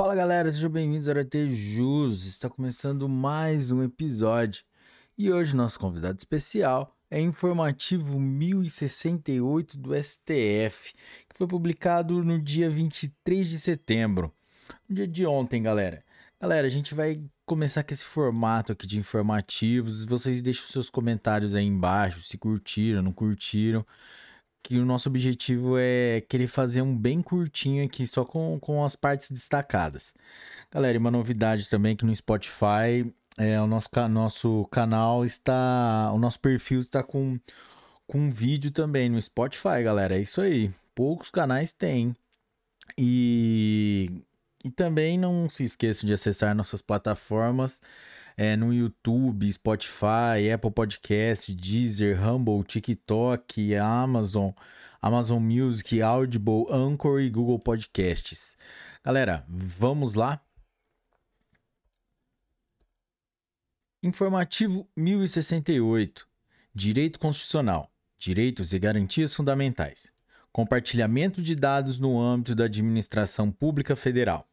Fala galera, sejam bem-vindos ao RT Jus. Está começando mais um episódio. E hoje nosso convidado especial é informativo 1068 do STF, que foi publicado no dia 23 de setembro, no dia de ontem, galera. Galera, a gente vai começar com esse formato aqui de informativos. Vocês deixem os seus comentários aí embaixo, se curtiram, não curtiram que o nosso objetivo é querer fazer um bem curtinho aqui, só com, com as partes destacadas. Galera, e uma novidade também que no Spotify, é, o nosso, nosso canal está. O nosso perfil está com, com vídeo também no Spotify, galera. É isso aí. Poucos canais têm. E, e também não se esqueçam de acessar nossas plataformas é, no YouTube, Spotify, Apple Podcast, Deezer, Humble, TikTok, Amazon, Amazon Music, Audible, Anchor e Google Podcasts. Galera, vamos lá? Informativo 1068. Direito Constitucional. Direitos e garantias fundamentais. Compartilhamento de dados no âmbito da Administração Pública Federal.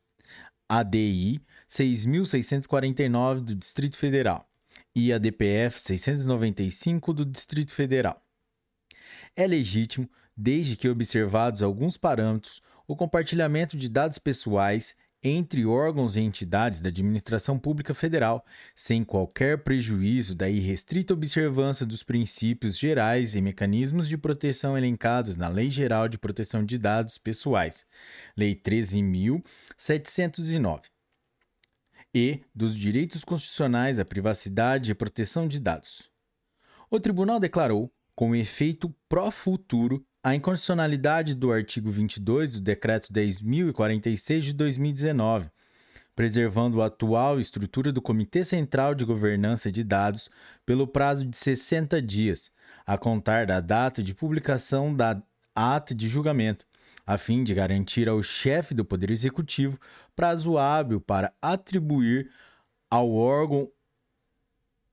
ADI 6.649 do Distrito Federal e a DPF 695 do Distrito Federal. É legítimo, desde que observados alguns parâmetros, o compartilhamento de dados pessoais entre órgãos e entidades da administração pública federal, sem qualquer prejuízo da irrestrita observância dos princípios gerais e mecanismos de proteção elencados na Lei Geral de Proteção de Dados Pessoais, Lei 13.709, e dos direitos constitucionais à privacidade e proteção de dados. O tribunal declarou, com efeito pró-futuro, a incondicionalidade do artigo 22 do Decreto 10.046 de 2019, preservando a atual estrutura do Comitê Central de Governança de Dados pelo prazo de 60 dias, a contar da data de publicação da ata de julgamento, a fim de garantir ao chefe do Poder Executivo prazo hábil para atribuir ao órgão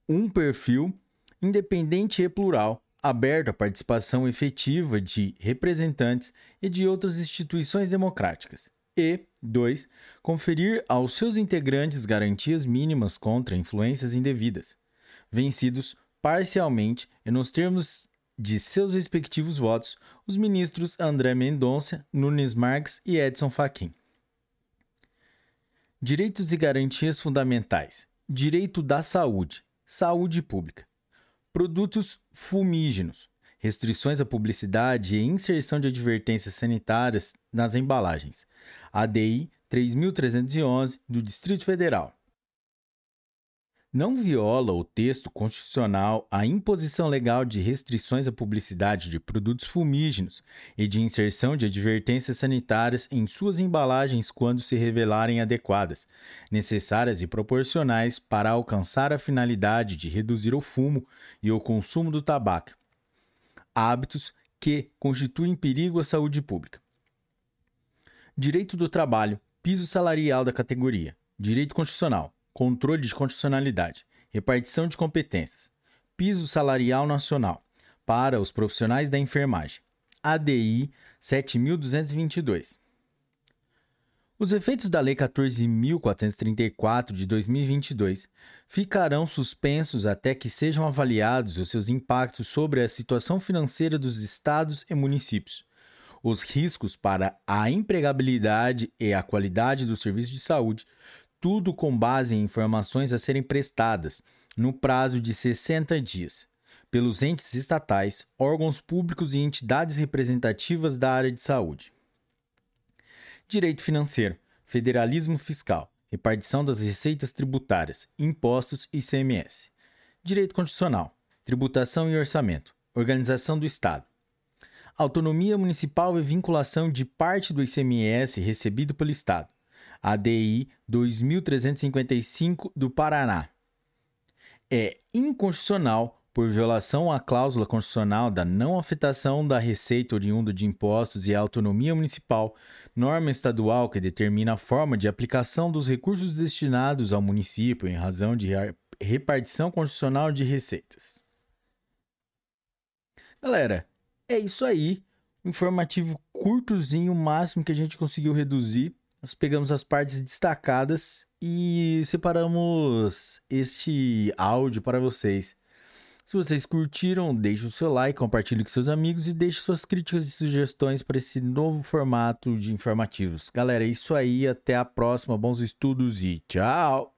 um perfil independente e plural aberto à participação efetiva de representantes e de outras instituições democráticas. E 2. Conferir aos seus integrantes garantias mínimas contra influências indevidas, vencidos parcialmente e nos termos de seus respectivos votos, os ministros André Mendonça, Nunes Marques e Edson Fachin. Direitos e garantias fundamentais: direito da saúde, saúde pública. Produtos fumígenos, restrições à publicidade e inserção de advertências sanitárias nas embalagens. ADI 3311 do Distrito Federal. Não viola o texto constitucional a imposição legal de restrições à publicidade de produtos fumígenos e de inserção de advertências sanitárias em suas embalagens quando se revelarem adequadas, necessárias e proporcionais para alcançar a finalidade de reduzir o fumo e o consumo do tabaco, hábitos que constituem perigo à saúde pública. Direito do trabalho, piso salarial da categoria, direito constitucional controle de constitucionalidade, repartição de competências, piso salarial nacional para os profissionais da enfermagem, ADI 7222. Os efeitos da Lei 14.434 de 2022 ficarão suspensos até que sejam avaliados os seus impactos sobre a situação financeira dos estados e municípios, os riscos para a empregabilidade e a qualidade do serviço de saúde, tudo com base em informações a serem prestadas, no prazo de 60 dias, pelos entes estatais, órgãos públicos e entidades representativas da área de saúde. Direito financeiro, federalismo fiscal, repartição das receitas tributárias, impostos e ICMS. Direito constitucional, tributação e orçamento, organização do Estado. Autonomia municipal e vinculação de parte do ICMS recebido pelo Estado ADI 2355 do Paraná. É inconstitucional por violação à cláusula constitucional da não afetação da receita oriunda de impostos e autonomia municipal, norma estadual que determina a forma de aplicação dos recursos destinados ao município em razão de repartição constitucional de receitas. Galera, é isso aí. Informativo curtozinho, o máximo que a gente conseguiu reduzir nós pegamos as partes destacadas e separamos este áudio para vocês. Se vocês curtiram, deixe o seu like, compartilhe com seus amigos e deixe suas críticas e sugestões para esse novo formato de informativos. Galera, é isso aí, até a próxima, bons estudos e tchau!